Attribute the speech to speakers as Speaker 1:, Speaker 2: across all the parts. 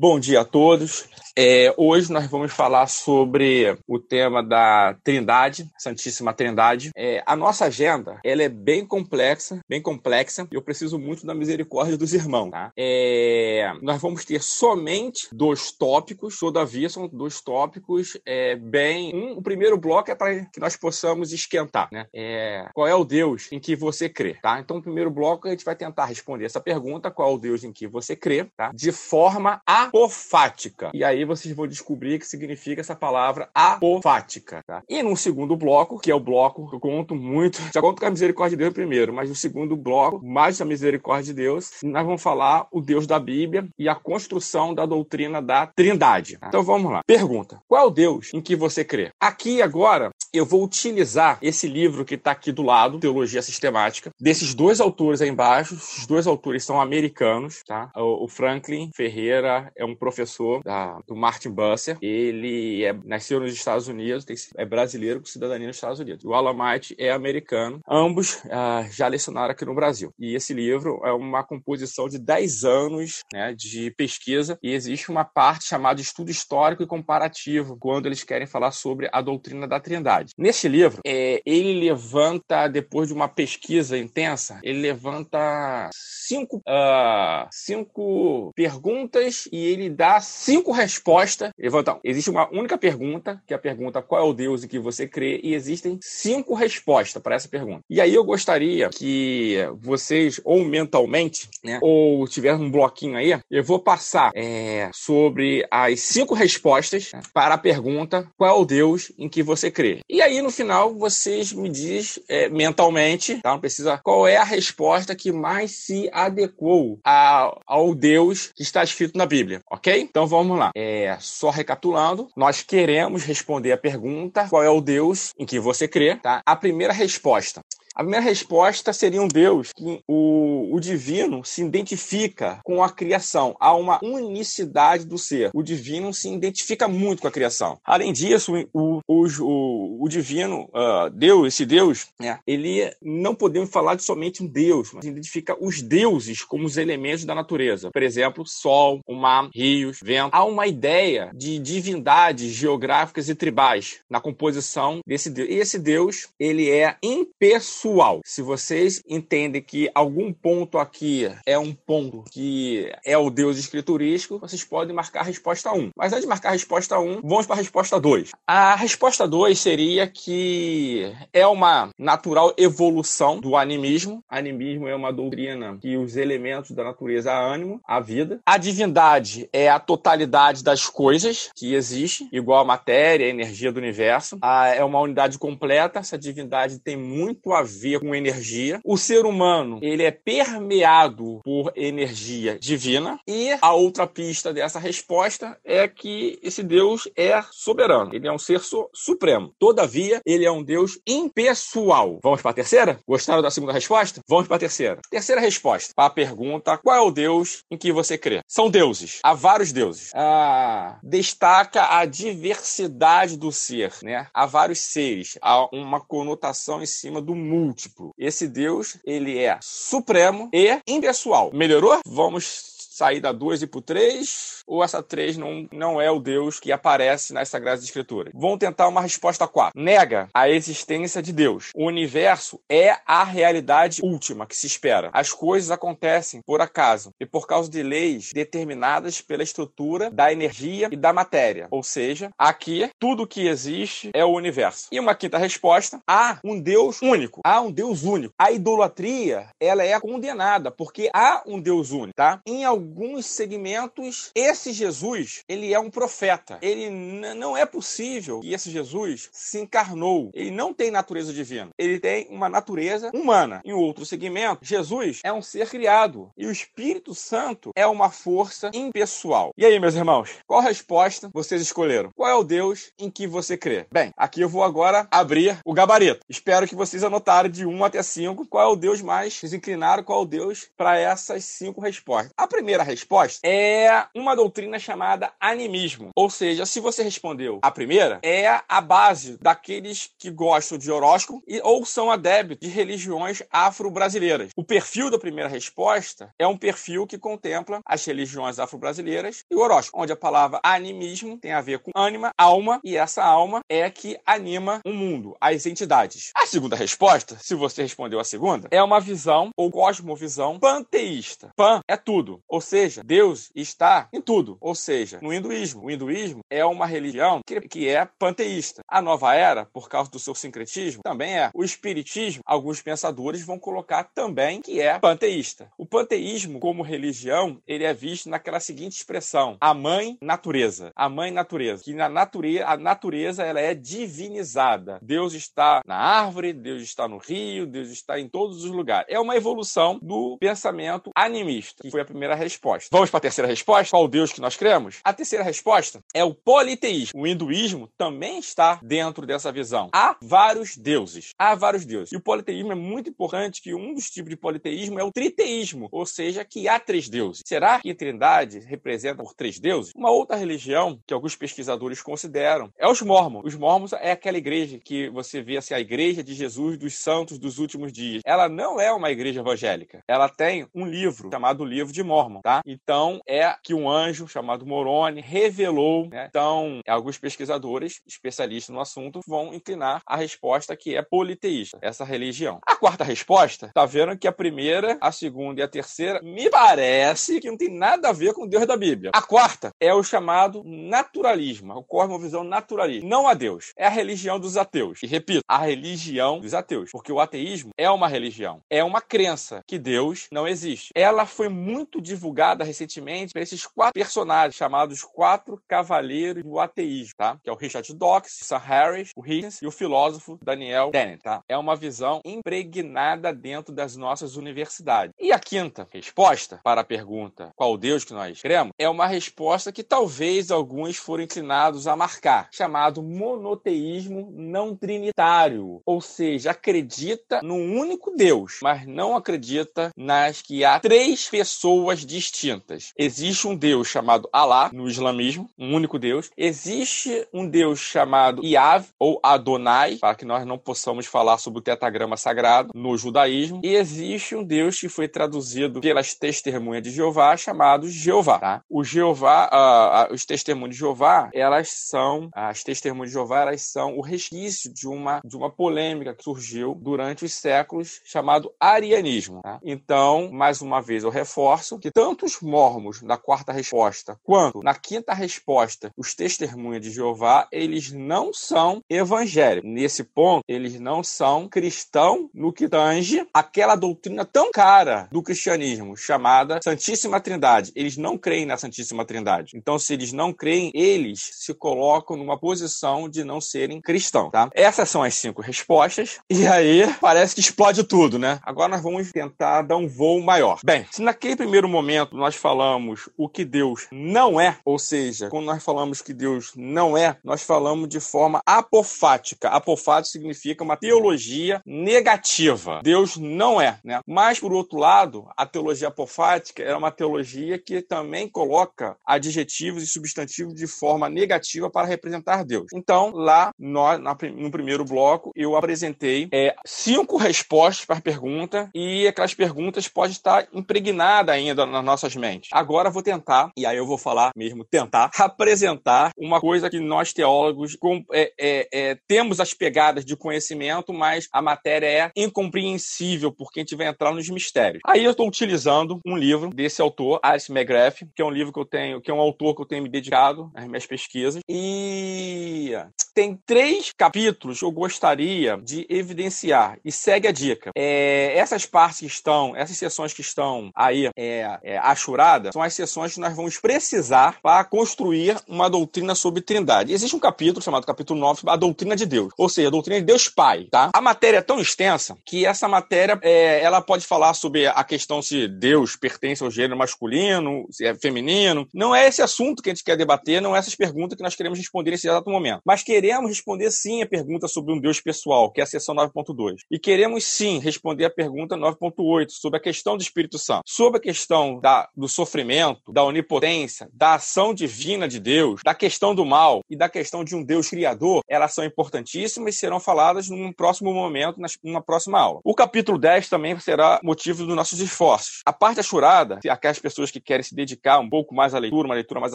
Speaker 1: Bom dia a todos. É, hoje nós vamos falar sobre o tema da Trindade, Santíssima Trindade. É, a nossa agenda ela é bem complexa, bem complexa. E eu preciso muito da misericórdia dos irmãos. Tá? É, nós vamos ter somente dois tópicos. Todavia são dois tópicos é, bem. Um, o primeiro bloco é para que nós possamos esquentar, né? É, qual é o Deus em que você crê? Tá? Então, no primeiro bloco a gente vai tentar responder essa pergunta: qual é o Deus em que você crê? Tá? De forma apofática. E aí vocês vão descobrir que significa essa palavra apofática. Tá? E no segundo bloco, que é o bloco que eu conto muito, já conto com a misericórdia de Deus primeiro, mas no segundo bloco, mais da misericórdia de Deus, nós vamos falar o Deus da Bíblia e a construção da doutrina da Trindade. Tá? Então vamos lá. Pergunta: qual é o Deus em que você crê? Aqui agora eu vou utilizar esse livro que está aqui do lado, Teologia Sistemática, desses dois autores aí embaixo. Os dois autores são americanos, tá? O Franklin Ferreira é um professor da, do Martin Busser. Ele é, nasceu nos Estados Unidos, tem, é brasileiro com cidadania nos Estados Unidos. O Alamite é americano. Ambos uh, já lecionaram aqui no Brasil. E esse livro é uma composição de 10 anos né, de pesquisa e existe uma parte chamada Estudo Histórico e Comparativo, quando eles querem falar sobre a doutrina da Trindade. Neste livro, é, ele levanta, depois de uma pesquisa intensa, ele levanta cinco, uh, cinco perguntas e ele dá cinco respostas. Então, existe uma única pergunta, que é a pergunta qual é o Deus em que você crê, e existem cinco respostas para essa pergunta. E aí eu gostaria que vocês, ou mentalmente, né, ou tiver um bloquinho aí, eu vou passar é, sobre as cinco respostas né, para a pergunta qual é o Deus em que você crê. E aí, no final, vocês me diz é, mentalmente, tá? Não precisa, qual é a resposta que mais se adequou a, ao Deus que está escrito na Bíblia, ok? Então vamos lá. É, só recapitulando, nós queremos responder a pergunta: qual é o Deus em que você crê, tá? A primeira resposta a minha resposta seria um Deus que o, o divino se identifica com a criação. Há uma unicidade do ser. O divino se identifica muito com a criação. Além disso, o, o, o, o divino, uh, Deus, esse Deus, né, ele não podemos falar de somente um Deus, mas identifica os deuses como os elementos da natureza. Por exemplo, sol, o mar, rios, vento. Há uma ideia de divindades geográficas e tribais na composição desse Deus. E esse Deus, ele é impessoal Se vocês entendem que algum ponto aqui é um ponto que é o Deus escriturístico, vocês podem marcar a resposta 1. Mas antes de marcar a resposta 1, vamos para a resposta 2. A resposta 2 seria que é uma natural evolução do animismo. Animismo é uma doutrina que os elementos da natureza há ânimo, a vida. A divindade é a totalidade das coisas que existe, igual a matéria, a energia do universo. A, é uma unidade completa. Essa divindade tem muito a com energia. O ser humano, ele é permeado por energia divina. E a outra pista dessa resposta é que esse Deus é soberano. Ele é um ser su supremo. Todavia, ele é um Deus impessoal. Vamos para a terceira? Gostaram da segunda resposta? Vamos para a terceira. Terceira resposta para a pergunta: qual é o Deus em que você crê? São deuses. Há vários deuses. Ah, destaca a diversidade do ser, né? Há vários seres. Há uma conotação em cima do mundo múltiplo. Esse Deus, ele é supremo e impessoal. Melhorou? Vamos sair da 2 e pro 3 ou essa 3 não, não é o Deus que aparece nas Sagradas Escrituras? Vamos tentar uma resposta 4. Nega a existência de Deus. O universo é a realidade última que se espera. As coisas acontecem por acaso e por causa de leis determinadas pela estrutura da energia e da matéria. Ou seja, aqui tudo que existe é o universo. E uma quinta resposta: há um Deus único. Há um Deus único. A idolatria, ela é condenada porque há um Deus único, tá? Em alguns segmentos, esse Jesus, ele é um profeta. Ele não é possível que esse Jesus se encarnou. Ele não tem natureza divina. Ele tem uma natureza humana. Em outro segmento, Jesus é um ser criado e o Espírito Santo é uma força impessoal. E aí, meus irmãos, qual resposta vocês escolheram? Qual é o Deus em que você crê? Bem, aqui eu vou agora abrir o gabarito. Espero que vocês anotaram de 1 até 5 qual é o Deus mais, vocês inclinaram qual é o Deus para essas cinco respostas. A primeira resposta é uma doutrina chamada animismo. Ou seja, se você respondeu a primeira, é a base daqueles que gostam de horóscopo e, ou são adeptos de religiões afro-brasileiras. O perfil da primeira resposta é um perfil que contempla as religiões afro-brasileiras e o horóscopo, onde a palavra animismo tem a ver com ânima, alma, e essa alma é que anima o mundo, as entidades. A segunda resposta, se você respondeu a segunda, é uma visão ou cosmovisão panteísta. Pan é tudo, ou Deus está em tudo. Ou seja, no hinduísmo, o hinduísmo é uma religião que, que é panteísta. A nova era, por causa do seu sincretismo, também é. O espiritismo, alguns pensadores vão colocar também que é panteísta. O panteísmo, como religião, ele é visto naquela seguinte expressão: a mãe natureza. A mãe natureza. Que na natureza, a natureza ela é divinizada. Deus está na árvore, Deus está no rio, Deus está em todos os lugares. É uma evolução do pensamento animista, que foi a primeira resposta. Vamos para a terceira resposta? Qual Deus que nós cremos? A terceira resposta é o politeísmo. O hinduísmo também está dentro dessa visão. Há vários deuses. Há vários deuses. E o politeísmo é muito importante que um dos tipos de politeísmo é o triteísmo, ou seja, que há três deuses. Será que a Trindade representa por três deuses? Uma outra religião que alguns pesquisadores consideram é os mormons. Os mormons é aquela igreja que você vê assim, a igreja de Jesus dos santos dos últimos dias. Ela não é uma igreja evangélica. Ela tem um livro chamado Livro de Mormon, tá? Então é que um anjo chamado Moroni revelou, né? Então, alguns pesquisadores especialistas no assunto vão inclinar a resposta que é politeísta, essa religião. A quarta resposta, tá vendo que a primeira, a segunda e a terceira me parece que não tem nada a ver com Deus da Bíblia. A quarta é o chamado naturalismo, o cosmovisão naturalista. Não a Deus, é a religião dos ateus. E repito, a religião dos ateus, porque o ateísmo é uma religião, é uma crença que Deus não existe. Ela foi muito divulgada recentemente por esses quatro personagens chamados quatro cavaleiros do ateísmo, tá? Que é o Richard Dawkins, Sam Harris, o Higgins e o filósofo Daniel Dennett, tá? É uma visão impregnada dentro das nossas universidades. E a quinta resposta para a pergunta qual Deus que nós cremos é uma resposta que talvez alguns foram inclinados a marcar, chamado monoteísmo não trinitário, ou seja, acredita num único Deus, mas não acredita nas que há três pessoas distintas. Existe um Deus chamado Alá no islamismo, um único Deus. Existe um Deus chamado Iav ou Adonai, para que nós não possamos falar sobre o tetragrama sagrado no judaísmo. E existe um Deus que foi traduzido pelas testemunhas de Jeová chamado Jeová. Tá? O Jeová, uh, uh, os testemunhos de Jeová, elas são as testemunhas de Jeová, elas são o resquício de uma de uma polêmica que surgiu durante os séculos chamado arianismo. Tá? Então, mais uma vez eu reforço que tanto os mormos na quarta resposta quanto na quinta resposta, os testemunhas de Jeová, eles não são evangélicos. Nesse ponto, eles não são cristãos no que tange aquela doutrina tão cara do cristianismo chamada Santíssima Trindade. Eles não creem na Santíssima Trindade. Então, se eles não creem, eles se colocam numa posição de não serem cristãos, tá? Essas são as cinco respostas. E aí, parece que explode tudo, né? Agora nós vamos tentar dar um voo maior. Bem, se naquele primeiro momento nós falamos o que Deus não é, ou seja, quando nós falamos que Deus não é, nós falamos de forma apofática. Apofático significa uma teologia negativa. Deus não é, né? Mas, por outro lado, a teologia apofática é uma teologia que também coloca adjetivos e substantivos de forma negativa para representar Deus. Então, lá nós, no primeiro bloco, eu apresentei é, cinco respostas para a pergunta e aquelas perguntas podem estar impregnadas ainda nas nossas mentes. Agora vou tentar, e aí eu vou falar mesmo tentar, apresentar uma coisa que nós teólogos com, é, é, é, temos as pegadas de conhecimento, mas a matéria é incompreensível porque a gente vai entrar nos mistérios. Aí eu estou utilizando um livro desse autor, Alice McGrath, que é um livro que eu tenho, que é um autor que eu tenho me dedicado nas minhas pesquisas. E tem três capítulos que eu gostaria de evidenciar. E segue a dica. É, essas partes que estão, essas sessões que estão aí é, é, achuradas, são as sessões que nós vamos precisar para construir uma doutrina sobre trindade. Existe um capítulo chamado capítulo 9, a doutrina de Deus. Ou seja, a doutrina de Deus Pai, tá? A matéria é tão extensa que essa matéria, é, ela pode falar sobre a questão se Deus pertence ao gênero masculino, se é feminino. Não é esse assunto que a gente quer debater, não é essas perguntas que nós queremos responder nesse exato momento. Mas queremos responder sim a pergunta sobre um Deus pessoal, que é a seção 9.2. E queremos sim responder a pergunta 9.8 sobre a questão do Espírito Santo. Sobre a questão da, do sofrimento, da onipotência, da ação divina de Deus, da questão do mal e da questão de um Deus criador, elas são importantíssimas e serão faladas num próximo momento, numa próxima aula. O capítulo 10 também será motivo dos nossos esforços. A parte achurada, aquelas pessoas que querem se dedicar um pouco mais à leitura, uma leitura mais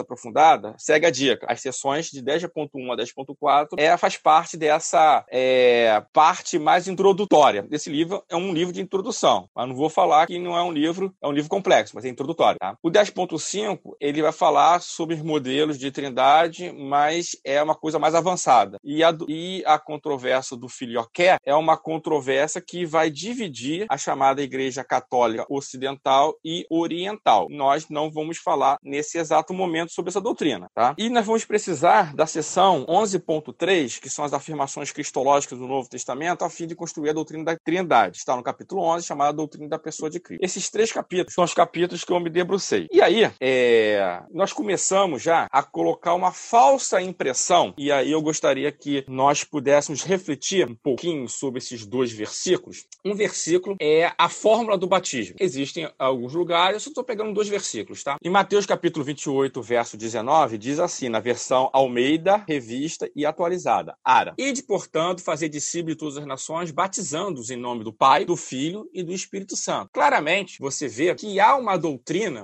Speaker 1: aprofundada, segue a dica. As sessões de 10.1 a 10.4 é, faz parte dessa é, parte mais introdutória. Esse livro é um livro de introdução, mas não vou falar que não é um livro, é um livro complexo, mas é introdutório. Tá? O 10.5 ele vai falar sobre modelos de trindade, mas é uma coisa mais avançada. E a, e a controvérsia do filioqué é uma controvérsia que vai dividir a chamada Igreja Católica Ocidental e Oriental. Nós não vamos falar nesse exato momento sobre essa doutrina. Tá? E nós vamos precisar da sessão 11.3, que são as afirmações cristológicas do Novo Testamento, a fim de construir a doutrina da Trindade. Está no capítulo 11, chamada Doutrina da Pessoa de Cristo. Esses três capítulos são os capítulos que eu me debrucei. E aí, é... nós começamos já a colocar uma falsa impressão, e aí eu gostaria que nós pudéssemos refletir um pouquinho sobre esses dois versículos. Um versículo é a fórmula do batismo. Existem alguns lugares, eu só estou pegando dois versículos, tá? Em Mateus capítulo 28, verso 19, diz assim, na versão Almeida, revista e atualizada, Ara. Ide, portanto, fazer discípulos de todas as nações, batizando-os em nome do Pai, do Filho e do Espírito Santo. Claramente, você vê que há uma doutrina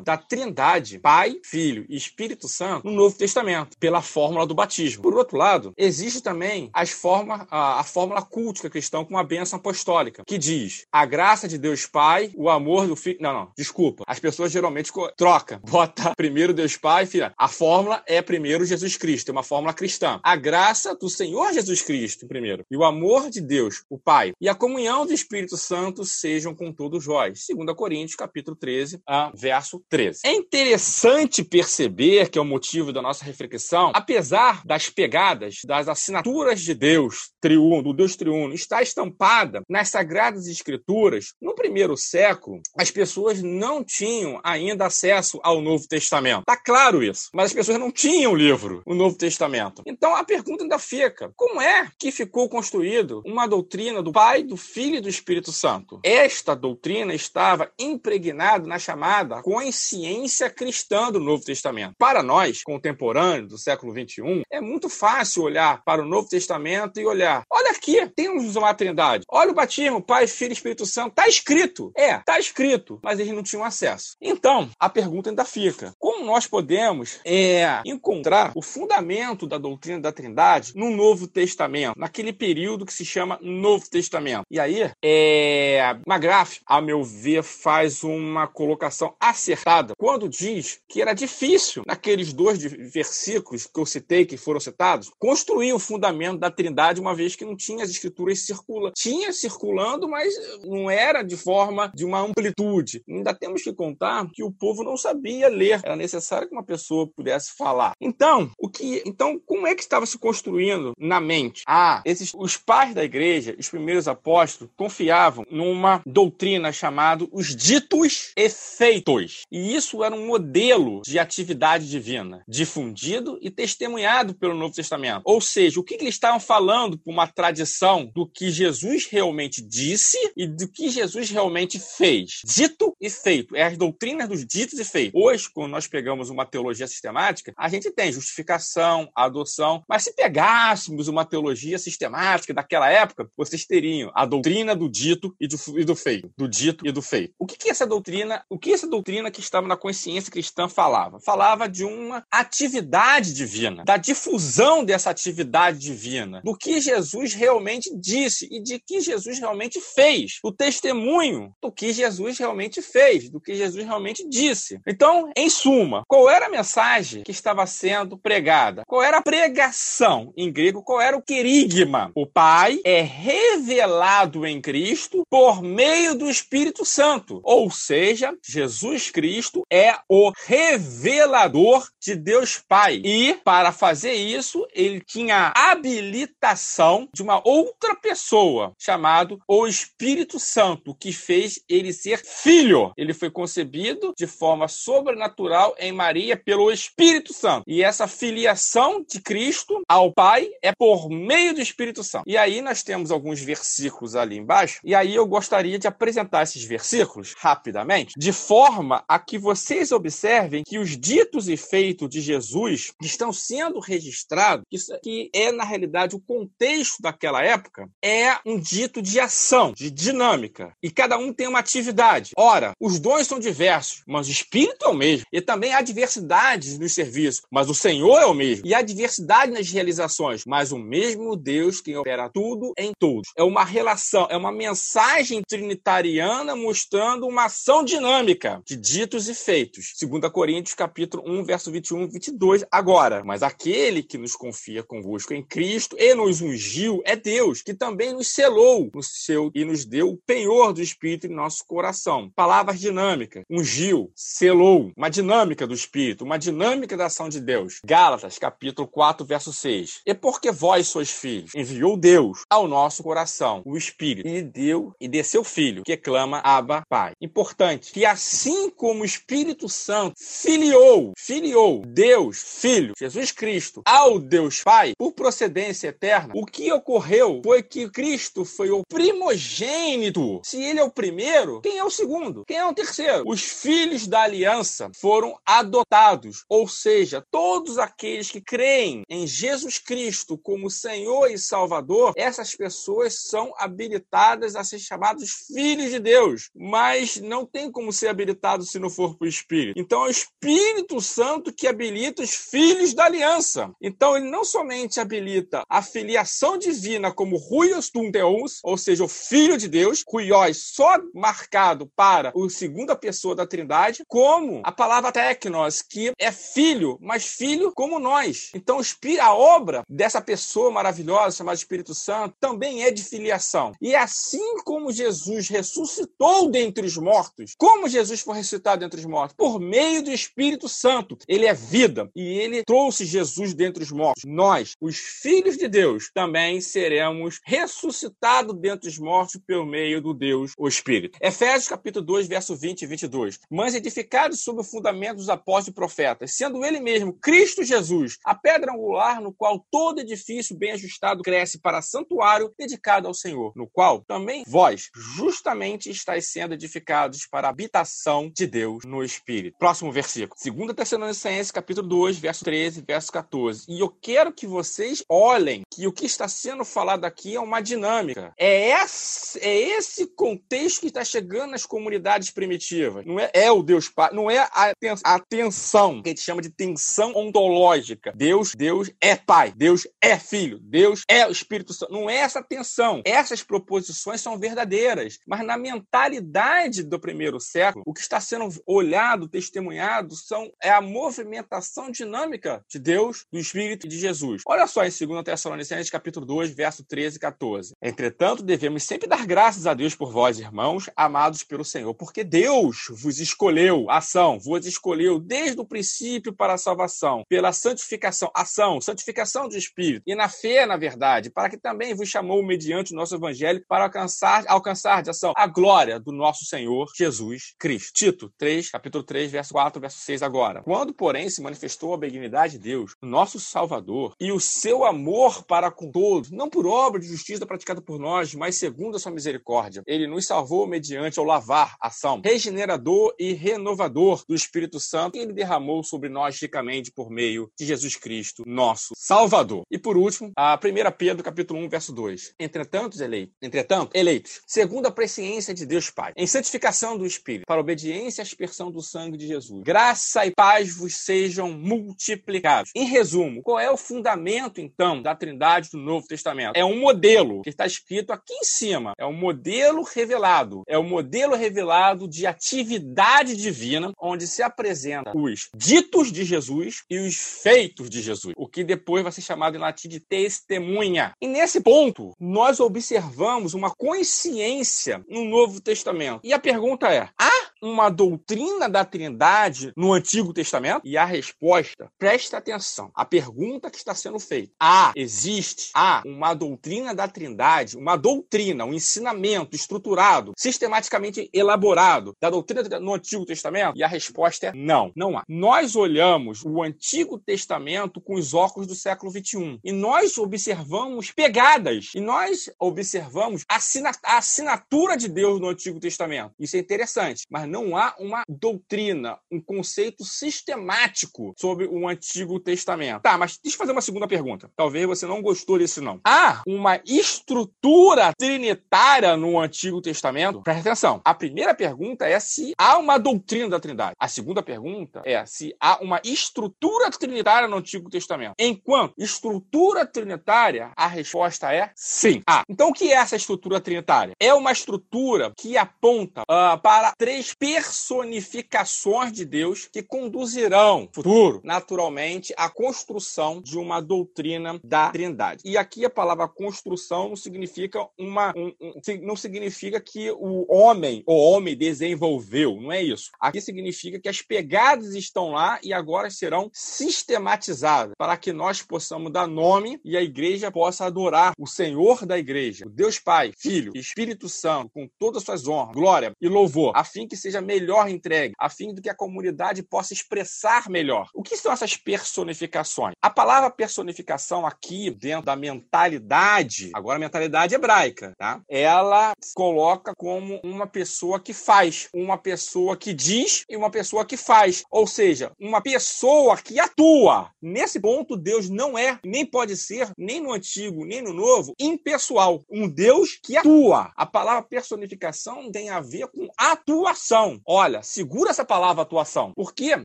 Speaker 1: da Trindade, Pai, Filho e Espírito Santo, no Novo Testamento, pela fórmula do batismo. Por outro lado, existe também as forma, a, a fórmula cultica cristã com a bênção apostólica, que diz a graça de Deus Pai, o amor do Filho. Não, não, desculpa. As pessoas geralmente trocam. Bota primeiro Deus Pai, filho. A fórmula é primeiro Jesus Cristo, é uma fórmula cristã. A graça do Senhor Jesus Cristo, primeiro, e o amor de Deus, o Pai, e a comunhão do Espírito Santo sejam com todos vós. 2 Coríntios, capítulo 13, a verso 13. É interessante perceber que é o motivo da nossa reflexão, apesar das pegadas, das assinaturas de Deus, triuno, do Deus triuno, está estampada nas sagradas escrituras, no primeiro século, as pessoas não tinham ainda acesso ao Novo Testamento. Tá claro isso, mas as pessoas não tinham o livro, o Novo Testamento. Então a pergunta ainda fica: como é que ficou construído uma doutrina do Pai, do Filho e do Espírito Santo? Esta doutrina estava impregnada na chamada consciência cristã do Novo Testamento. Para nós, contemporâneos do século 21, é muito fácil olhar para o Novo Testamento e olhar: olha aqui, temos uma trindade. Olha o batismo, Pai, Filho e Espírito Santo. Está escrito. É, está escrito, mas eles não tinham acesso. Então, a pergunta ainda fica: como nós podemos é, encontrar o fundamento da doutrina da Trindade no Novo Testamento, naquele período que se chama Novo Testamento? E aí, é, McGrath, a meu ver, faz uma colocação acertada quando diz que era difícil, naqueles dois versículos que eu citei, que foram citados, construir o fundamento da Trindade, uma vez que não tinha as escrituras circulando. Tinha circulando, mas não era de forma de uma amplitude. Ainda temos que contar que o povo não sabia ler. Era necessário que uma pessoa pudesse falar. Então, o que, então como é que estava se construindo na mente? Ah, esses, os pais da igreja, os primeiros apóstolos, confiavam numa doutrina chamada os ditos efeitos. E isso era um modelo de atividade divina, difundido e testemunhado pelo Novo Testamento. Ou seja, o que, que eles estavam falando por uma tradição do que Jesus realmente disse e do que Jesus realmente fez. Dito e feito. É as doutrinas dos ditos e feitos. Hoje, quando nós pegamos uma teologia sistemática, a gente tem justificação, adoção. Mas se pegássemos uma teologia sistemática daquela época, vocês teriam a doutrina do dito e do, e do feito. Do dito e do feito. O que, que essa doutrina, o que essa doutrina que estava na consciência cristã falava? Falava de uma atividade divina, da difusão dessa atividade divina, do que Jesus realmente disse e de que Jesus realmente fez, o testemunho do que Jesus realmente fez, do que Jesus realmente disse. Então, em suma, qual era a mensagem que estava sendo pregada? Qual era a pregação? Em grego, qual era o querigma? O Pai é revelado em Cristo por meio do Espírito Santo. Ou seja, Jesus Cristo é o revelador de Deus Pai. E, para fazer isso, ele tinha habilitação de uma outra pessoa, chamado o Espírito Santo, que fez ele ser filho. Ele foi concebido de forma sobrenatural em Maria pelo Espírito Santo. E essa filiação de Cristo ao Pai é por meio do Espírito Santo. E aí nós temos alguns versículos ali embaixo. E aí eu gostaria de apresentar esses versículos rapidamente, de forma forma a que vocês observem que os ditos e feitos de Jesus estão sendo registrados, que é na realidade o contexto daquela época, é um dito de ação, de dinâmica. E cada um tem uma atividade. Ora, os dons são diversos, mas o Espírito é o mesmo. E também há diversidades nos serviços, mas o Senhor é o mesmo. E há diversidade nas realizações, mas o mesmo Deus que opera tudo em todos. É uma relação, é uma mensagem trinitariana mostrando uma ação dinâmica de ditos e feitos. 2 Coríntios capítulo 1, verso 21 e 22. Agora, mas aquele que nos confia convosco em Cristo e nos ungiu é Deus, que também nos selou no seu e nos deu o penhor do Espírito em nosso coração. Palavras dinâmicas. Ungiu, selou, uma dinâmica do Espírito, uma dinâmica da ação de Deus. Gálatas, capítulo 4, verso 6. E porque vós sois filhos, enviou Deus ao nosso coração o Espírito e deu e desceu filho, que clama Abba, Pai. Importante que assim como o Espírito Santo filiou, filiou Deus, Filho, Jesus Cristo, ao Deus Pai, por procedência eterna, o que ocorreu foi que Cristo foi o primogênito. Se ele é o primeiro, quem é o segundo? Quem é o terceiro? Os filhos da aliança foram adotados, ou seja, todos aqueles que creem em Jesus Cristo como Senhor e Salvador, essas pessoas são habilitadas a ser chamados filhos de Deus, mas não tem como ser habilitado se não for por Espírito. Então é o Espírito Santo que habilita os filhos da aliança. Então ele não somente habilita a filiação divina como Ruios Tunteus, ou seja, o Filho de Deus, Ruios só marcado para o segunda pessoa da Trindade, como a palavra Tecnos, que é filho, mas filho como nós. Então a obra dessa pessoa maravilhosa chamada Espírito Santo também é de filiação. E assim como Jesus ressuscitou dentre os mortos, como Jesus foi ressuscitado dentre os mortos? Por meio do Espírito Santo. Ele é vida e ele trouxe Jesus dentre os mortos. Nós, os filhos de Deus, também seremos ressuscitados dentre os mortos por meio do Deus, o Espírito. Efésios capítulo 2, verso 20 e 22. Mas edificados sobre o fundamento dos apóstolos e profetas, sendo ele mesmo Cristo Jesus, a pedra angular no qual todo edifício bem ajustado cresce para santuário dedicado ao Senhor, no qual também vós justamente estáis sendo edificados para habitação de Deus no Espírito. Próximo versículo. 2 Tessalonicenses capítulo 2, verso 13, verso 14. E eu quero que vocês olhem que o que está sendo falado aqui é uma dinâmica. É esse, é esse contexto que está chegando nas comunidades primitivas. Não é, é o Deus Pai, não é a, a tensão, que a gente chama de tensão ontológica. Deus, Deus é Pai, Deus é Filho, Deus é o Espírito Santo. Não é essa tensão. Essas proposições são verdadeiras, mas na mentalidade do primeiro século, o que está sendo olhado, testemunhado, são, é a movimentação dinâmica de Deus, do Espírito de Jesus. Olha só em 2 Tessalonicenses capítulo 2, verso 13 e 14. Entretanto, devemos sempre dar graças a Deus por vós, irmãos, amados pelo Senhor, porque Deus vos escolheu, ação, vos escolheu desde o princípio para a salvação, pela santificação, ação, santificação do Espírito, e na fé, na verdade, para que também vos chamou mediante o nosso evangelho para alcançar, alcançar de ação a glória do nosso Senhor Jesus Cristo. Tito 3, capítulo 3, verso 4, verso 6 agora. Quando, porém, se manifestou a benignidade de Deus, nosso Salvador, e o seu amor para com todos, não por obra de justiça praticada por nós, mas segundo a sua misericórdia. Ele nos salvou mediante o lavar, ação, regenerador e renovador do Espírito Santo, que ele derramou sobre nós ricamente por meio de Jesus Cristo, nosso Salvador. E por último, a 1 Pedro capítulo 1, verso 2. Entretanto, eleitos, entretanto, eleitos, segundo a presciência de Deus Pai, em santificação do Espírito, para obediência e aspersão do sangue de Jesus. Graça e paz vos sejam multiplicados. Em resumo, qual é o fundamento, então, da Trindade do Novo Testamento? É um modelo que está escrito aqui em cima. É um modelo revelado. É o um modelo revelado de atividade divina, onde se apresenta os ditos de Jesus e os feitos de Jesus, o que depois vai ser chamado em latim de testemunha. E nesse ponto, nós observamos uma consciência no Novo Testamento. E a pergunta é: há uma doutrina da Trindade no Antigo Testamento? E a resposta, presta atenção, a pergunta que está sendo feita. Há, existe, há uma doutrina da Trindade, uma doutrina, um ensinamento estruturado, sistematicamente elaborado da doutrina no Antigo Testamento? E a resposta é não, não há. Nós olhamos o Antigo Testamento com os óculos do século 21 e nós observamos pegadas e nós observamos a assinatura de Deus no Antigo Testamento. Isso é interessante, mas não há uma doutrina, um conceito sistemático sobre o Antigo Testamento. Tá, mas deixa eu fazer uma segunda pergunta. Talvez você não gostou desse não. Há uma estrutura trinitária no Antigo Testamento? Presta atenção. A primeira pergunta é se há uma doutrina da Trindade. A segunda pergunta é se há uma estrutura trinitária no Antigo Testamento. Enquanto estrutura trinitária, a resposta é sim. Ah, então o que é essa estrutura trinitária? É uma estrutura que aponta uh, para três personificações de Deus que conduzirão futuro, naturalmente, à construção de uma doutrina da Trindade. E aqui a palavra construção não significa uma um, um, não significa que o homem, o homem desenvolveu, não é isso. Aqui significa que as pegadas estão lá e agora serão sistematizadas para que nós possamos dar nome e a igreja possa adorar o Senhor da igreja, o Deus Pai, Filho, Espírito Santo, com todas as suas honras, glória e louvor, a fim que seja melhor entregue, a fim de que a comunidade possa expressar melhor. O que são essas personificações? A palavra personificação aqui, dentro da mentalidade, agora a mentalidade hebraica, tá? Ela se coloca como uma pessoa que faz, uma pessoa que diz e uma pessoa que faz. Ou seja, uma pessoa que atua. Nesse ponto, Deus não é, nem pode ser, nem no Antigo, nem no Novo, impessoal. Um Deus que atua. A palavra personificação tem a ver com atuação. Olha, segura essa palavra atuação, porque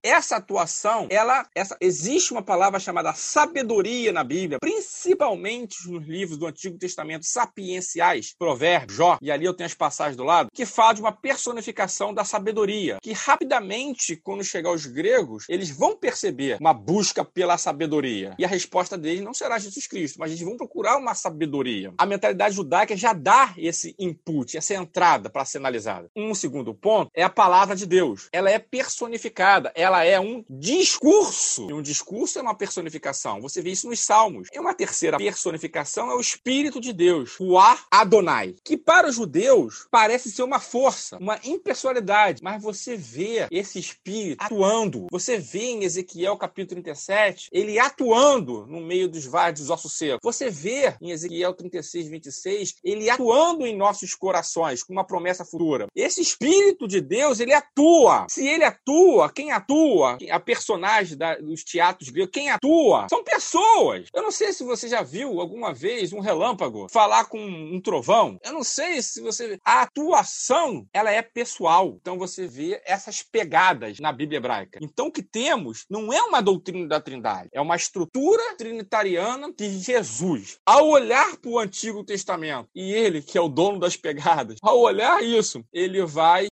Speaker 1: essa atuação, ela, essa, existe uma palavra chamada sabedoria na Bíblia, principalmente nos livros do Antigo Testamento sapienciais, Provérbios, Jó, e ali eu tenho as passagens do lado, que fala de uma personificação da sabedoria, que rapidamente, quando chegar aos gregos, eles vão perceber uma busca pela sabedoria. E a resposta deles não será Jesus Cristo, mas eles vão procurar uma sabedoria. A mentalidade judaica já dá esse input, essa entrada para ser analisada. Um segundo ponto é a palavra de Deus. Ela é personificada, ela é um discurso. E um discurso é uma personificação. Você vê isso nos Salmos. E uma terceira personificação é o Espírito de Deus, o Adonai, que para os judeus parece ser uma força, uma impessoalidade, mas você vê esse Espírito atuando. Você vê em Ezequiel capítulo 37, ele atuando no meio dos vales dos ossos secos. Você vê em Ezequiel 36, 26, ele atuando em nossos corações com uma promessa futura. Esse Espírito de Deus, ele atua. Se ele atua, quem atua? A personagem da, dos teatros gregos, quem atua? São pessoas. Eu não sei se você já viu alguma vez um relâmpago falar com um trovão. Eu não sei se você. A atuação, ela é pessoal. Então você vê essas pegadas na Bíblia hebraica. Então o que temos não é uma doutrina da Trindade, é uma estrutura trinitariana de Jesus. Ao olhar para o Antigo Testamento e ele, que é o dono das pegadas, ao olhar isso, ele vai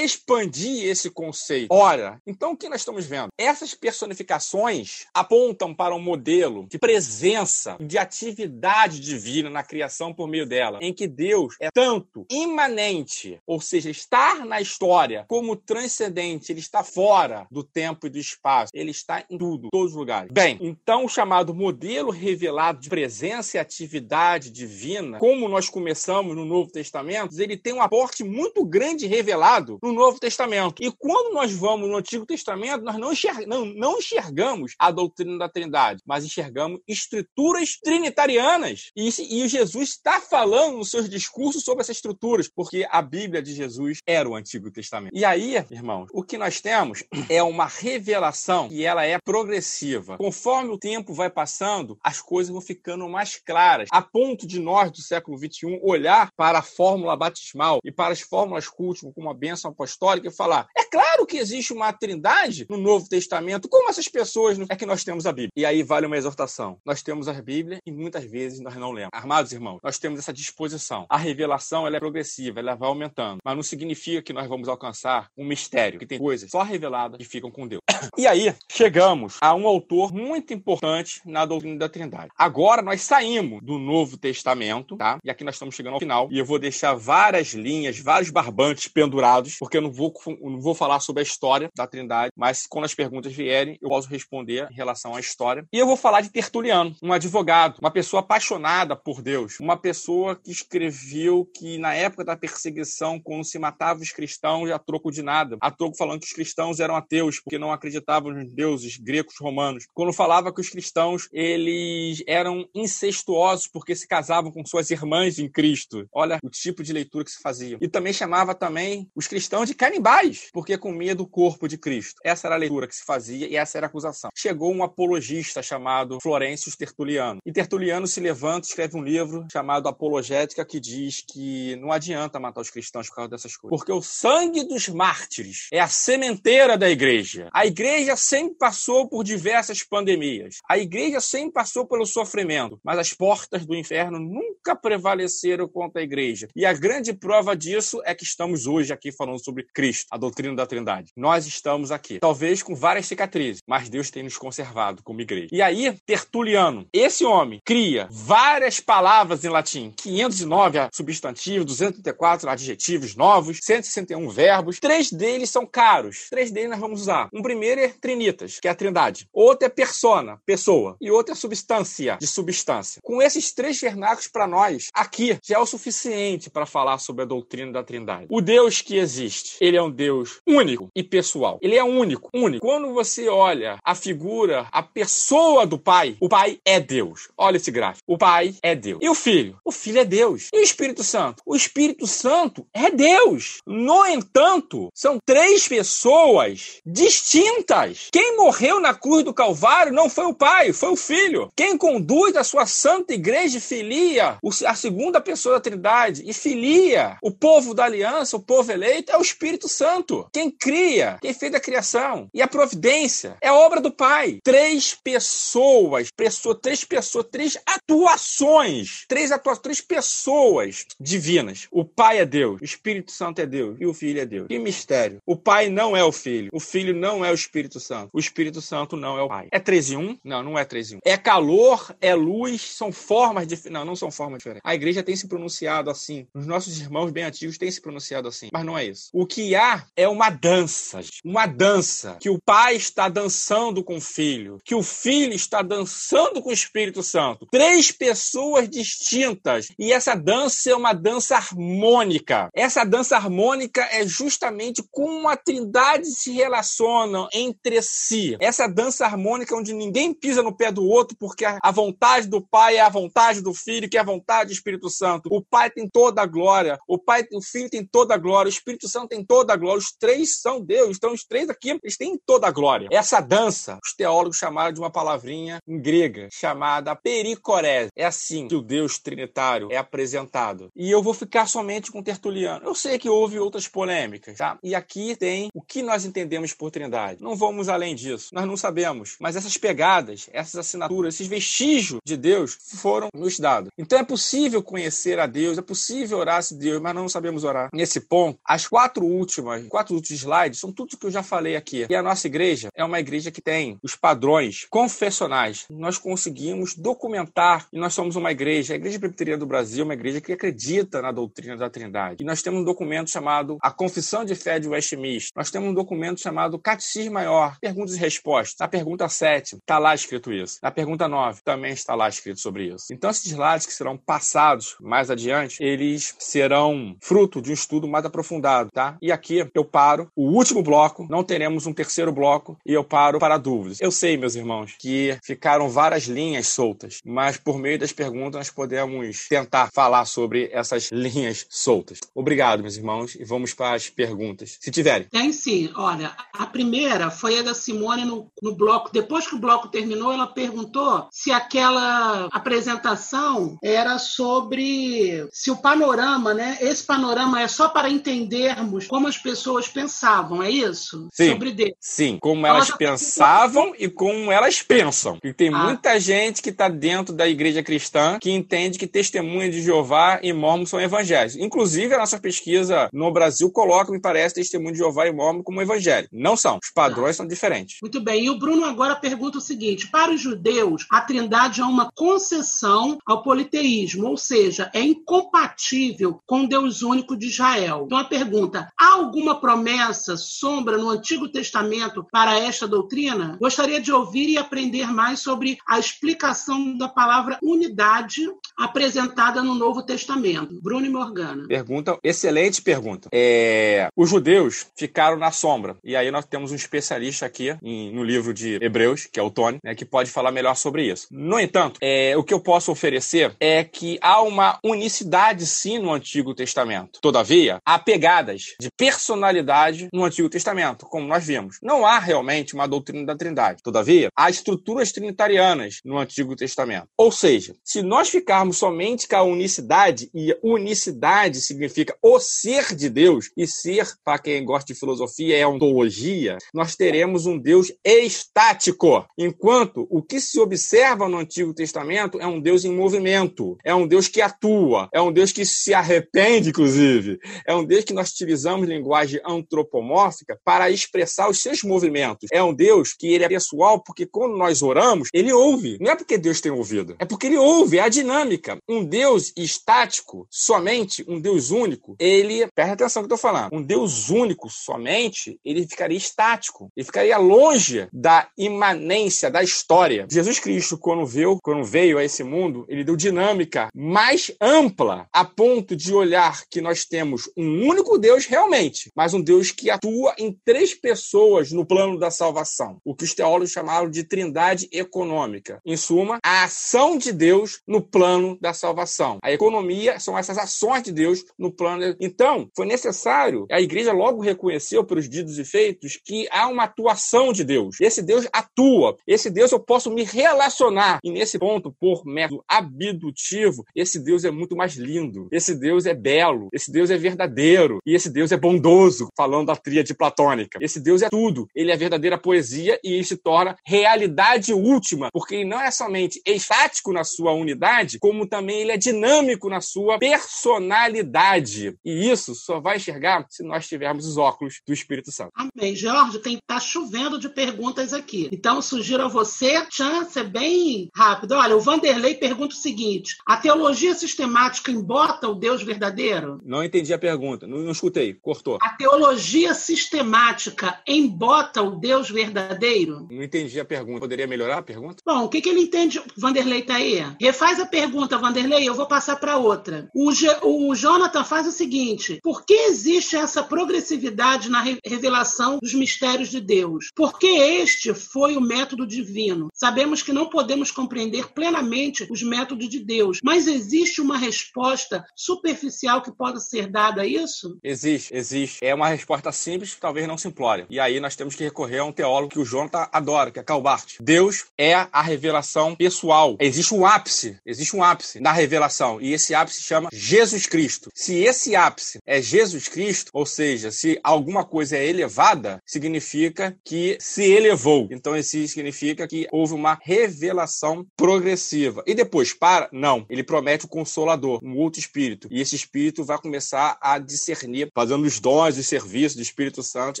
Speaker 1: expandir esse conceito. Ora, então o que nós estamos vendo? Essas personificações apontam para um modelo de presença, de atividade divina na criação por meio dela, em que Deus é tanto imanente, ou seja, estar na história, como transcendente, ele está fora do tempo e do espaço, ele está em tudo, em todos os lugares. Bem, então o chamado modelo revelado de presença e atividade divina, como nós começamos no Novo Testamento, ele tem um aporte muito grande revelado no Novo Testamento. E quando nós vamos no Antigo Testamento, nós não, não, não enxergamos a doutrina da Trindade, mas enxergamos estruturas trinitarianas. E, e Jesus está falando nos seus discursos sobre essas estruturas, porque a Bíblia de Jesus era o Antigo Testamento. E aí, irmãos, o que nós temos é uma revelação e ela é progressiva. Conforme o tempo vai passando, as coisas vão ficando mais claras, a ponto de nós do século XXI olhar para a fórmula batismal e para as fórmulas cultas como a bênção apostólica e falar: é claro que existe uma trindade no Novo Testamento, como essas pessoas é que nós temos a Bíblia? E aí vale uma exortação. Nós temos a Bíblia e muitas vezes nós não lemos. Armados irmãos, nós temos essa disposição. A revelação ela é progressiva, ela vai aumentando, mas não significa que nós vamos alcançar um mistério, que tem coisas só reveladas que ficam com Deus. E aí chegamos a um autor muito importante na doutrina da Trindade. Agora nós saímos do Novo Testamento, tá? E aqui nós estamos chegando ao final e eu vou deixar várias linhas, vários barbantes pendurados, porque eu não vou, não vou falar sobre a história da Trindade, mas quando as perguntas vierem, eu posso responder em relação à história. E eu vou falar de Tertuliano, um advogado, uma pessoa apaixonada por Deus, uma pessoa que escreveu que na época da perseguição, quando se matava os cristãos, a troco de nada, a troco falando que os cristãos eram ateus porque não acreditavam nos deuses gregos romanos, quando falava que os cristãos eles eram incestuosos porque se casavam com suas irmãs em Cristo. Olha o tipo de leitura que se fazia. E também chamava também os cristãos de canibais, porque comia do corpo de Cristo. Essa era a leitura que se fazia e essa era a acusação. Chegou um apologista chamado Florêncio Tertuliano. E Tertuliano se levanta e escreve um livro chamado Apologética que diz que não adianta matar os cristãos por causa dessas coisas. Porque o sangue dos mártires é a sementeira da igreja. A igreja sempre passou por diversas pandemias. A igreja sempre passou pelo sofrimento, mas as portas do inferno nunca prevaleceram contra a igreja. E a grande prova disso é que estamos hoje aqui falando sobre Cristo, a doutrina da Trindade. Nós estamos aqui, talvez com várias cicatrizes, mas Deus tem nos conservado como igreja. E aí, Tertuliano, esse homem, cria várias palavras em latim, 509 substantivos, 234 adjetivos novos, 161 verbos. Três deles são caros. Três deles nós vamos usar. Um primeiro é trinitas, que é a trindade. Outro é persona, pessoa. E outro é substância, de substância. Com esses três vernáculos para nós, aqui já é o suficiente para falar sobre a doutrina da trindade. O Deus que existe, ele é um Deus único e pessoal. Ele é único, único. Quando você olha a figura, a pessoa do Pai, o Pai é Deus. Olha esse gráfico. O Pai é Deus. E o Filho? O Filho é Deus. E o Espírito Santo? O Espírito Santo é Deus. No entanto, são três pessoas distintas. Quem morreu na cruz do Calvário não foi o Pai, foi o Filho. Quem conduz a sua santa igreja filia a segunda pessoa da Trindade e filia o povo da aliança, o povo eleito, é o Espírito Santo. Quem cria, quem fez a criação e a providência é obra do Pai. Três pessoas, pessoa, três pessoas, três atuações, três atuações, três pessoas divinas. O Pai é Deus, o Espírito Santo é Deus e o Filho é Deus. Que mistério. O Pai não é o Filho, o Filho não é o Espírito Santo, o Espírito Santo não é o Pai. É três em um? Não, não é três em um. É calor, é luz, são formas diferentes. Não, não são formas diferentes. A igreja tem se pronunciado assim. Os nossos irmãos bem antigos têm se pronunciado assim. Mas não é isso. O que há é uma dança. Uma dança. Que o pai está dançando com o filho. Que o filho está dançando com o Espírito Santo. Três pessoas distintas. E essa dança é uma dança harmônica. Essa dança harmônica é justamente como a trindade se relacionam entre si. Essa dança harmônica onde ninguém pisa no pé do outro porque a vontade do pai é a vontade do filho, que é a vontade do Espírito Santo. O pai tem toda a glória. O pai, o filho tem toda a glória. O Espírito Santo tem toda a glória. Os três são Deus. Então os três aqui, eles têm toda a glória. Essa dança, os teólogos chamaram de uma palavrinha em grega chamada pericorese. É assim que o Deus trinitário é apresentado. E eu vou ficar somente com Tertuliano. Eu sei que houve outras polêmicas, tá? E aqui tem o que nós entendemos por trindade. Não vamos além disso. Nós não sabemos. Mas essas pegadas, essas assinaturas, esses vestígios de Deus foram nos dados. Então é possível conhecer a Deus, é possível orar a Deus, mas não sabemos orar. Nesse ponto, as quatro últimas, quatro últimos slides são tudo que eu já falei aqui. E a nossa igreja é uma igreja que tem os padrões confessionais. Nós conseguimos documentar e nós somos uma igreja, a Igreja Presbiteriana do Brasil, é uma igreja que acredita na doutrina da Trindade. E nós temos um documento chamado A Confissão de Fé de Westminster. Nós temos um documento chamado Catecismo Maior, Perguntas e Respostas. Na pergunta 7, está lá escrito isso. Na pergunta 9, também está lá escrito sobre isso. Então, esses slides que serão passados mais adiante, eles serão fruto de um estudo mais aprofundado, tá? E aqui eu paro o último bloco, não teremos um terceiro bloco, e eu paro para dúvidas. Eu sei, meus irmãos, que ficaram várias linhas soltas, mas por meio das perguntas nós podemos tentar falar sobre essas linhas soltas. Obrigado, meus irmãos, e vamos para as perguntas, se tiverem.
Speaker 2: Tem sim. Olha, a primeira foi a da Simone no, no bloco. Depois que o bloco terminou, ela perguntou se aquela apresentação era sobre se o panorama, né? Esse panorama é só para entendermos como as pessoas pensavam, é isso?
Speaker 1: Sim. Sobre Deus. Sim, como elas pensavam e como elas pensam. E tem ah. muita gente que está dentro da igreja cristã que entende que testemunha de Jeová e Mormon são evangelhos. Inclusive, a nossa pesquisa no Brasil coloca, me parece, testemunho de Jeová e Mormon como evangelho. Não são. Os padrões ah. são diferentes.
Speaker 2: Muito bem. E o Bruno agora pergunta o seguinte: para os judeus, a trindade é uma concessão ao politeísmo, ou seja, é incompatível com o Deus único de Israel. Então a pergunta: há alguma promessa, sombra no Antigo Testamento para esta doutrina? Gostaria de ouvir e aprender mais sobre a explicação da palavra unidade apresentada no Novo Testamento? Bruno e Morgana.
Speaker 1: Pergunta, excelente pergunta. É, os judeus ficaram na sombra. E aí nós temos um especialista aqui em, no livro de Hebreus, que é o Tony, né, que pode falar melhor sobre isso. No entanto, é, o que eu posso oferecer é que há uma unicidade sim no Antigo Testamento. Todavia, há pegadas de personalidade no Antigo Testamento, como nós vimos. Não há realmente uma doutrina da Trindade. Todavia, há estruturas trinitarianas no Antigo Testamento. Ou seja, se nós ficarmos somente com a unicidade, e unicidade significa o ser de Deus, e ser, para quem gosta de filosofia, é ontologia, nós teremos um Deus estático. Enquanto o que se observa no Antigo Testamento é um Deus em movimento, é um Deus que atua, é um Deus que se arrepende, inclusive, é um Deus que nós utilizamos linguagem antropomórfica para expressar os seus movimentos. É um Deus que ele é pessoal, porque quando nós oramos, ele ouve. Não é porque Deus tem ouvido, é porque ele ouve, é a dinâmica. Um Deus estático, somente um Deus único, ele, presta atenção no que eu estou falando, um Deus único somente, ele ficaria estático, ele ficaria longe da imanência da história. Jesus Cristo, quando veio, quando veio a esse mundo, ele deu dinâmica mais ampla a ponto de olhar que nós temos um único Deus realmente, mas um Deus que atua em três pessoas no plano da salvação. O que os teólogos chamaram de trindade econômica. Em suma, a ação de Deus no plano da salvação. A economia são essas ações de Deus no plano. Então, foi necessário, a igreja logo reconheceu pelos ditos e feitos que há uma atuação de Deus. Esse Deus atua. Esse Deus eu posso me relacionar. E nesse ponto, por método abdutivo, esse Deus é muito mais lindo. Esse Deus é belo. Esse Deus é verdadeiro. E esse Deus é bondoso, falando da tríade platônica. Esse Deus é tudo. Ele é verdadeira poesia e ele se torna realidade última, porque ele não é somente estático na sua unidade, como também ele é dinâmico na sua personalidade. E isso só vai enxergar se nós tivermos os óculos do Espírito Santo.
Speaker 2: Amém. Jorge, tem tá chovendo de perguntas aqui. Então, sugiro a você, chance bem rápido. Olha, o Vanderlei pergunta o seguinte: a teologia sistemática embota o Deus verdadeiro?
Speaker 1: Não entendi a pergunta, não, não escutei, cortou.
Speaker 2: A teologia sistemática embota o Deus verdadeiro?
Speaker 1: Não entendi a pergunta. Poderia melhorar a pergunta?
Speaker 2: Bom, o que, que ele entende? Vanderlei tá aí. Refaz a pergunta, Vanderlei, eu vou passar para outra. O, o Jonathan faz o seguinte: por que existe essa progressividade na revelação dos mistérios de Deus? Porque este foi o método divino. Sabemos que não podemos compreender plenamente os métodos de Deus, mas existe uma resposta superficial que pode ser dada a isso?
Speaker 1: Existe, existe. É uma resposta simples, talvez não simplória. E aí nós temos que recorrer a um teólogo que o Jonathan adora, que é Calbart. Deus é a revelação pessoal. Existe um ápice, existe um ápice na revelação, e esse ápice se chama Jesus Cristo. Se esse ápice é Jesus Cristo, ou seja, se alguma coisa é elevada, significa que se elevou. Então, isso significa que houve uma revelação progressiva. E depois, para? Não. Ele promete o Consolador, um outro espírito. E esse espírito vai começar a discernir, fazendo os dons e serviços do Espírito Santo,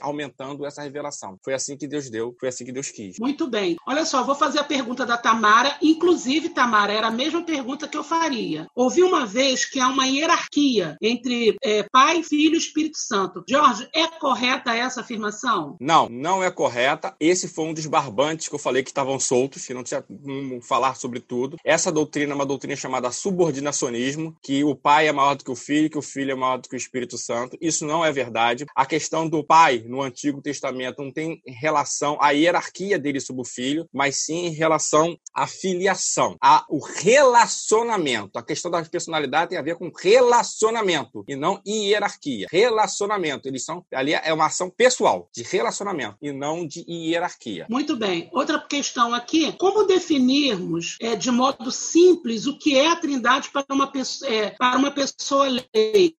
Speaker 1: aumentando essa revelação. Foi assim que Deus deu, foi assim que Deus quis.
Speaker 2: Muito bem. Olha só, vou fazer a pergunta da Tamara. Inclusive, Tamara, era a mesma pergunta que eu faria. Ouvi uma vez que há uma hierarquia entre é, Pai, Filho e Espírito Santo. Jorge, é correta essa afirmação?
Speaker 1: Não, não é correta. Esse foi um dos barbantes que eu falei que estavam soltos, que não tinha como falar sobre tudo. Essa doutrina é uma doutrina chamada subordinacionismo, que o pai é maior do que o filho, que o filho é maior do que o Espírito Santo. Isso não é verdade. A questão do pai no Antigo Testamento não tem relação à hierarquia dele sobre o filho, mas sim em relação à filiação, ao relacionamento. A questão da personalidade tem a ver com relacionamento e não hierarquia. Relacionamento. Eles são ali é uma ação pessoal de relacionamento e não de hierarquia.
Speaker 2: Muito bem. Outra questão aqui: como definirmos é, de modo simples o que é a Trindade para uma pessoa, é, para uma pessoa leiga?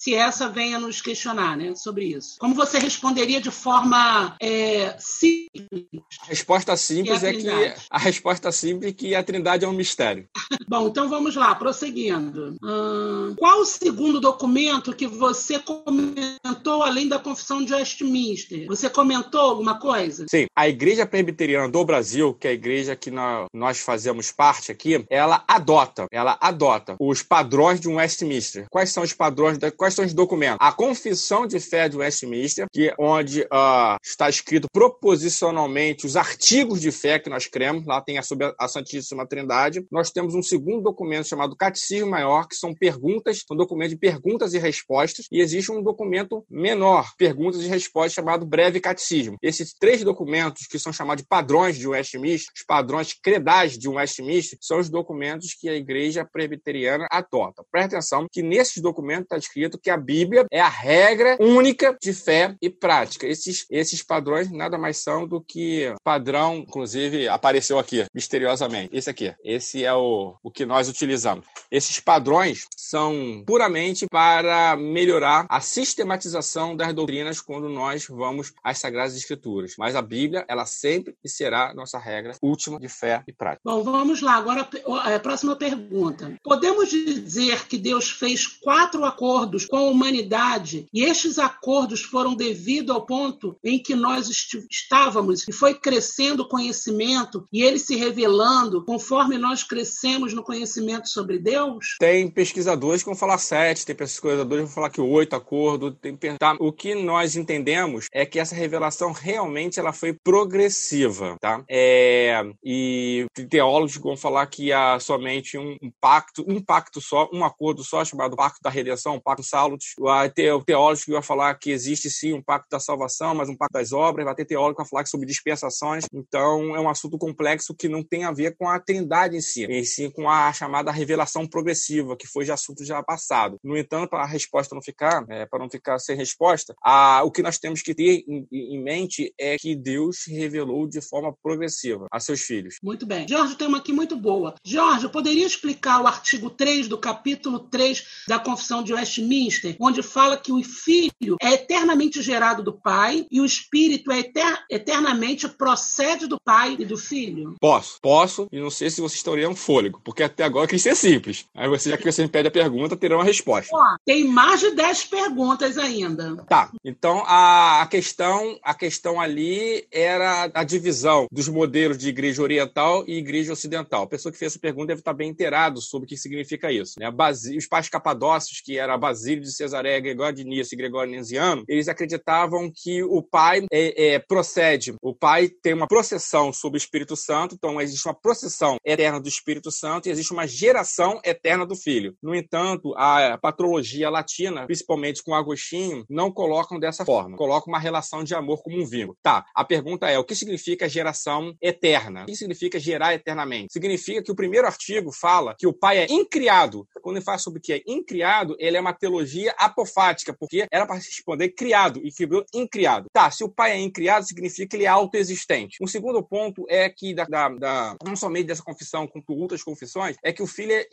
Speaker 2: Se essa venha nos questionar, né, sobre isso. Como você responderia de forma é, simples?
Speaker 1: A resposta simples é, é que a resposta simples é que a Trindade é um mistério.
Speaker 2: Bom, então vamos lá, prosseguindo. Hum, qual o segundo documento que você comentou além da Confissão de Westminster? Você comentou alguma coisa?
Speaker 1: Sim, a Igreja Presbiteriana do Brasil, que é a igreja que nós fazemos parte aqui, ela adota, ela adota os padrões de um Westminster. Quais são os padrões, quais são os documentos? A Confissão de Fé de Westminster, que é onde uh, está escrito proposicionalmente os artigos de fé que nós cremos, lá tem a sobre a Santíssima Trindade. Nós temos um segundo documento chamado Catecismo Maior, que são perguntas, são documentos de perguntas e respostas, e existe um documento menor, perguntas e respostas, chamado Breve Catecismo. Esses três documentos, que são chamados de padrões de Westminster, os padrões credais de Westminster, são os documentos que a Igreja Presbiteriana adota. Presta atenção que nesses documentos está escrito que a Bíblia é a regra única de fé e prática. Esses, esses padrões nada mais são do que padrão, inclusive apareceu aqui, misteriosamente. Esse aqui. Esse é o, o que nós utilizamos. Esses padrões são puramente para melhorar a sistematização das doutrinas quando nós vamos às Sagradas Escrituras. Mas a Bíblia, ela sempre será nossa regra última de fé e prática.
Speaker 2: Bom, vamos lá. Agora, a próxima pergunta. Podemos dizer que Deus fez quatro acordos com a humanidade e estes acordos foram devido ao ponto em que nós estávamos e foi crescendo o conhecimento e ele se revelando conforme nós crescemos no conhecimento sobre Deus?
Speaker 1: Tem pesquisadores que vão falar sete, tem pesquisadores que vão falar que oito acordos. Tem... Tá? O que nós entendemos é que essa revelação realmente ela foi progressiva, tá? É... E teólogos vão falar que há somente um, pacto, um pacto só, um acordo só chamado Pacto da Redenção, Pacto Salutis. Vai ter teólogos que vão falar que existe sim um Pacto da Salvação, mas um Pacto das Obras. Vai ter teólogo que vai falar sobre dispensações. Então é um assunto complexo que não tem a ver com a Trindade em si, em si com a chamada revelação progressiva, que foi de assunto já passado. No entanto, para a resposta não ficar, é, para não ficar sem resposta, a, o que nós temos que ter em, em mente é que Deus revelou de forma progressiva a seus filhos.
Speaker 2: Muito bem. Jorge tem uma aqui muito boa. Jorge, poderia explicar o artigo 3 do capítulo 3 da Confissão de Westminster, onde fala que o filho é eternamente gerado do pai e o espírito é eter eternamente procede do pai e do filho?
Speaker 1: Posso, posso, e não sei se vocês teriam fôlego, porque até agora quis ser simples. Aí você, já que você me pede a pergunta, terá uma resposta.
Speaker 2: Ó, tem mais de 10 perguntas ainda.
Speaker 1: Tá. Então a, a questão, a questão ali era a divisão dos modelos de igreja oriental e igreja ocidental. A pessoa que fez essa pergunta deve estar bem inteirado sobre o que significa isso. Né? Os pais capadócios, que era Basílio de Cesareia, Gregório de Nice e Gregório Nenziano, eles acreditavam que o pai é, é, procede, o pai tem uma processão sobre o Espírito Santo, então existe uma processão eterna do Espírito Santo e existe uma geração eterna do Filho. No entanto, a patrologia latina, principalmente com Agostinho, não colocam dessa forma. Colocam uma relação de amor como um vínculo. Tá, a pergunta é, o que significa geração eterna? O que significa gerar eternamente? Significa que o primeiro artigo fala que o pai é incriado. Quando ele fala sobre o que é incriado, ele é uma teologia apofática, porque era para responder criado e fibrou incriado. Tá, se o pai é incriado, significa que ele é autoexistente. Um segundo ponto é que, da, da, da não somente dessa confissão, como outras confissões, é que o filho é,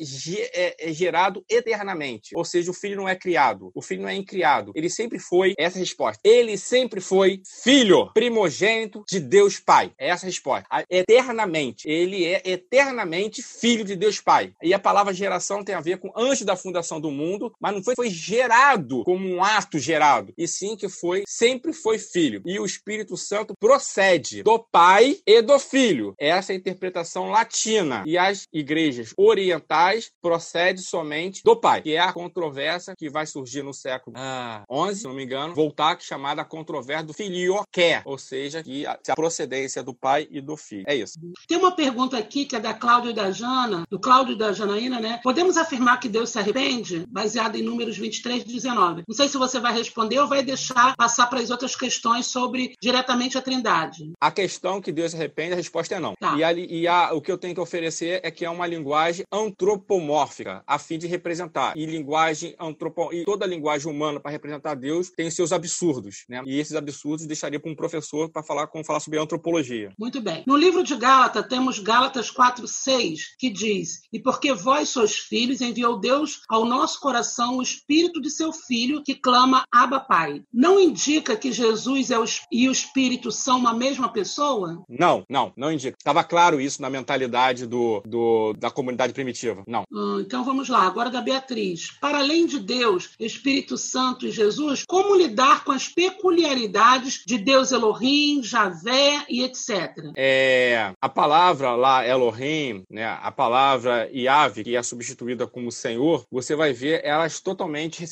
Speaker 1: é, é, gerado eternamente. Ou seja, o filho não é criado, o filho não é incriado. Ele sempre foi, essa resposta, ele sempre foi filho, primogênito de Deus Pai. É essa a resposta. Eternamente. Ele é eternamente filho de Deus Pai. E a palavra geração tem a ver com antes da fundação do mundo, mas não foi, foi gerado como um ato gerado, e sim que foi, sempre foi filho. E o Espírito Santo procede do Pai e do Filho. Essa é a interpretação latina. E as igrejas orientais procede somente do Pai, que é a controvérsia que vai surgir no século ah, 11, se não me engano, voltar chamada controvérsia do filioque, ou seja, que a, procedência do Pai e do Filho. É isso.
Speaker 2: Tem uma pergunta aqui que é da Cláudio e da Jana, do Cláudio e da Janaína, né? Podemos afirmar que Deus se arrepende? Baseado em Números 23, 19. Não sei se você vai responder ou vai deixar passar para as outras questões sobre diretamente a Trindade.
Speaker 1: A questão que Deus arrepende, a resposta é não. Tá. E, a, e a, o que eu tenho que oferecer é que é uma linguagem antropomórfica, a fim de representar. E linguagem antropo, e toda linguagem humana para representar Deus tem seus absurdos, né? E esses absurdos deixaria para um professor para falar falar sobre antropologia.
Speaker 2: Muito bem. No livro de Gálatas temos Gálatas 4:6, que diz: "E porque vós sois filhos, enviou Deus ao nosso coração o espírito de seu filho que clama Abba Pai". Não indica que Jesus é o, e o espírito são uma mesma pessoa?
Speaker 1: Não, não, não indica. Estava claro isso na mentalidade do, do da comunidade primitiva. Não.
Speaker 2: Hum, então vamos lá, agora da Beatriz. Para além de Deus, Espírito Santo e Jesus, como lidar com as peculiaridades de Deus Elohim, Javé e etc?
Speaker 1: É, a palavra lá Elohim, né, a palavra Yahvé, que é substituída como Senhor, você vai ver elas totalmente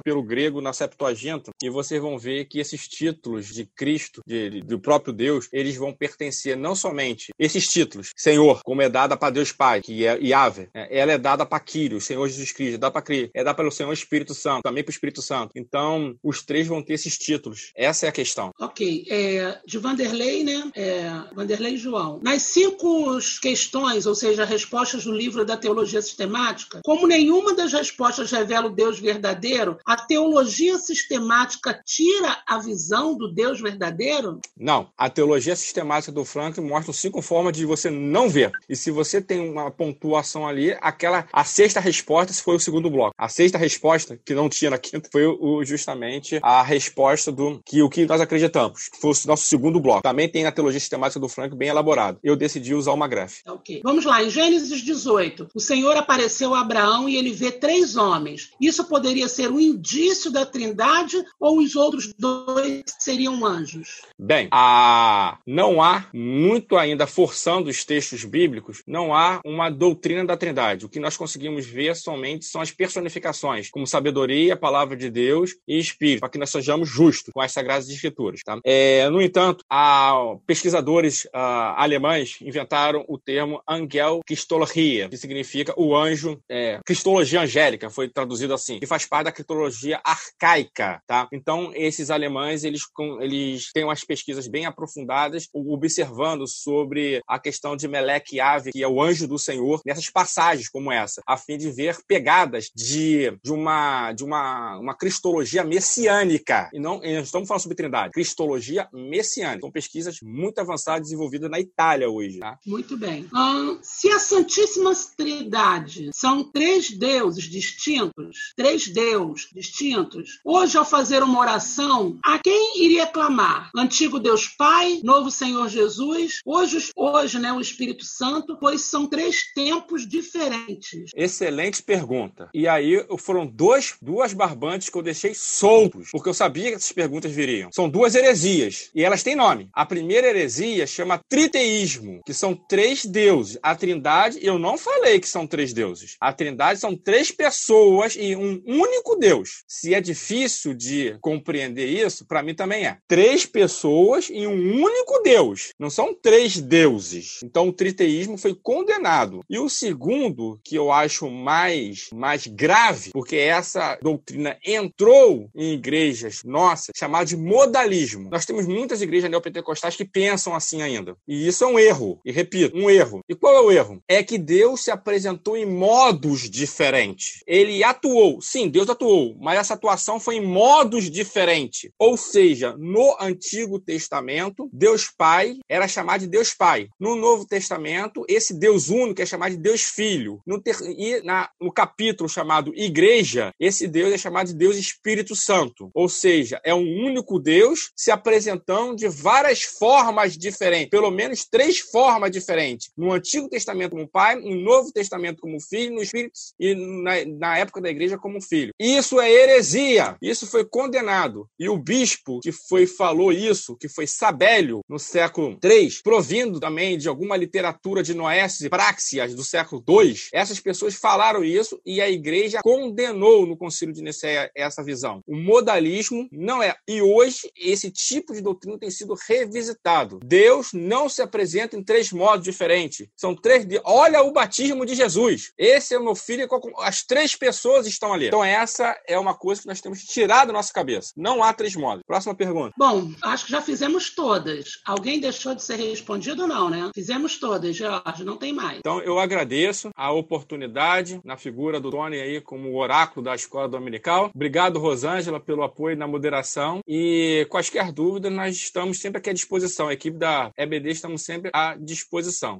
Speaker 1: ressignificadas pelo grego na Septuaginta, e vocês vão ver que esses títulos de Cristo, de, do próprio Deus, eles vão pertencer não somente esses títulos, Senhor, como é dada para Deus Pai, que é Yahvé, é, ela é dada para Kyrios, o Senhor Jesus Cristo, é dada para Cristo, é dada pelo Senhor Espírito Santo, também para o Espírito Santo. Então, os três vão ter esses títulos. Essa é a questão.
Speaker 2: Ok. É, de Vanderlei, né? É, Vanderlei João. Nas cinco questões, ou seja, respostas do livro da teologia sistemática, como nenhuma das respostas revela o Deus verdadeiro, a teologia sistemática tira a visão do Deus verdadeiro?
Speaker 1: Não. A teologia sistemática do Frank mostra cinco formas de você não ver. E se você tem uma pontuação ali, aquela a sexta resposta foi o segundo bloco. A sexta resposta, que não tinha na quinta, foi o, justamente a resposta do que o que nós acreditamos, que fosse o nosso segundo bloco. Também tem na teologia sistemática do Frank bem elaborado. Eu decidi usar uma graph.
Speaker 2: Ok. Vamos lá, em Gênesis 18, o Senhor apareceu a Abraão e ele vê três homens. Isso poderia ser um indício da Trindade ou os outros dois seriam anjos?
Speaker 1: Bem, a... não há muito ainda forçando os textos bíblicos, não há uma doutrina da Trindade. O que nós conseguimos ver somente são as personificações, como sabedoria, palavra de Deus e Espírito, para que nós sejamos justos com as Sagradas Escrituras. Tá? É, no entanto, há pesquisadores uh, alemães inventaram o termo Angel Cristologia, que significa o anjo, é, Cristologia angélica, foi traduzido assim, que faz parte da cristologia arcaica. Tá? Então, esses alemães eles, eles têm umas pesquisas bem aprofundadas, observando sobre a questão de Melech Ave, que é o anjo do Senhor, nessas passagens como essa, a fim de ver pegadas de, de, uma, de uma, uma cristologia messiânica. E não, e não estamos falando sobre trindade, cristologia messiânica. São pesquisas muito avançadas desenvolvidas na Itália hoje. Tá?
Speaker 2: Muito bem. Hum, se a Santíssima Trindade são três deuses distintos, três deuses distintos, hoje ao fazer uma oração, a quem iria clamar? Antigo Deus Pai, novo Senhor Jesus, hoje, hoje né, o Espírito Santo, pois são três tempos diferentes.
Speaker 1: Excelente pergunta. E aí foram dois, duas barbantes que eu deixei soltos, porque eu sabia que essas perguntas viriam. São duas heresias e elas têm nome. A primeira heresia chama triteísmo, que são três deuses. A Trindade, eu não falei que são três deuses. A Trindade são três pessoas e um único Deus. Se é difícil de compreender isso, para mim também é. Três pessoas e um único Deus. Não são três deuses. Então o triteísmo foi condenado. E o segundo, que eu acho mais, mais grave, porque essa doutrina entrou em igrejas nossas, chamada de modalismo. Nós temos muitas igrejas neopentecostais que pensam assim ainda. E isso é um erro. E repito, um erro. E qual é o erro? É que Deus se apresentou em modos diferentes. Ele atuou. Sim, Deus atuou, mas essa atuação foi em modos diferentes. Ou seja, no Antigo Testamento, Deus Pai era chamado de Deus Pai. No Novo Testamento, esse Deus único é chamado de Deus Filho. No ter... E na... no capítulo chamado Igreja, esse Deus é chamado de Deus Espírito Santo. Ou seja, é um único Deus se apresentando de várias formas diferentes, pelo menos três formas diferentes. No Antigo Testamento como Pai, no Novo Testamento como Filho, no Espírito e na, na época da Igreja como Filho. Isso é heresia. Isso foi condenado. E o bispo que foi falou isso, que foi Sabélio, no século III, provindo também de alguma literatura de Noécias e Praxias do século II, essas pessoas falaram isso e a igreja condenou no concílio de Nicéia essa visão. O modalismo não é. E hoje esse tipo de doutrina tem sido revisitado. Deus não se apresenta em três modos diferentes. São três. Olha o batismo de Jesus. Esse é o meu filho. As três pessoas estão ali. Então essa é uma coisa que nós temos que tirar da nossa cabeça. Não há três modos. Próxima pergunta.
Speaker 2: Bom, acho que já fizemos todas. Alguém deixou de ser respondido ou não, né? Fizemos todas, Jorge. Não tem mais.
Speaker 1: Então eu agradeço a oportunidade na figura do Tony aí como oráculo da escola dominical. Obrigado, Rosângela, pelo apoio na moderação. E quaisquer dúvidas, nós estamos sempre aqui à disposição. A equipe da EBD estamos sempre à disposição.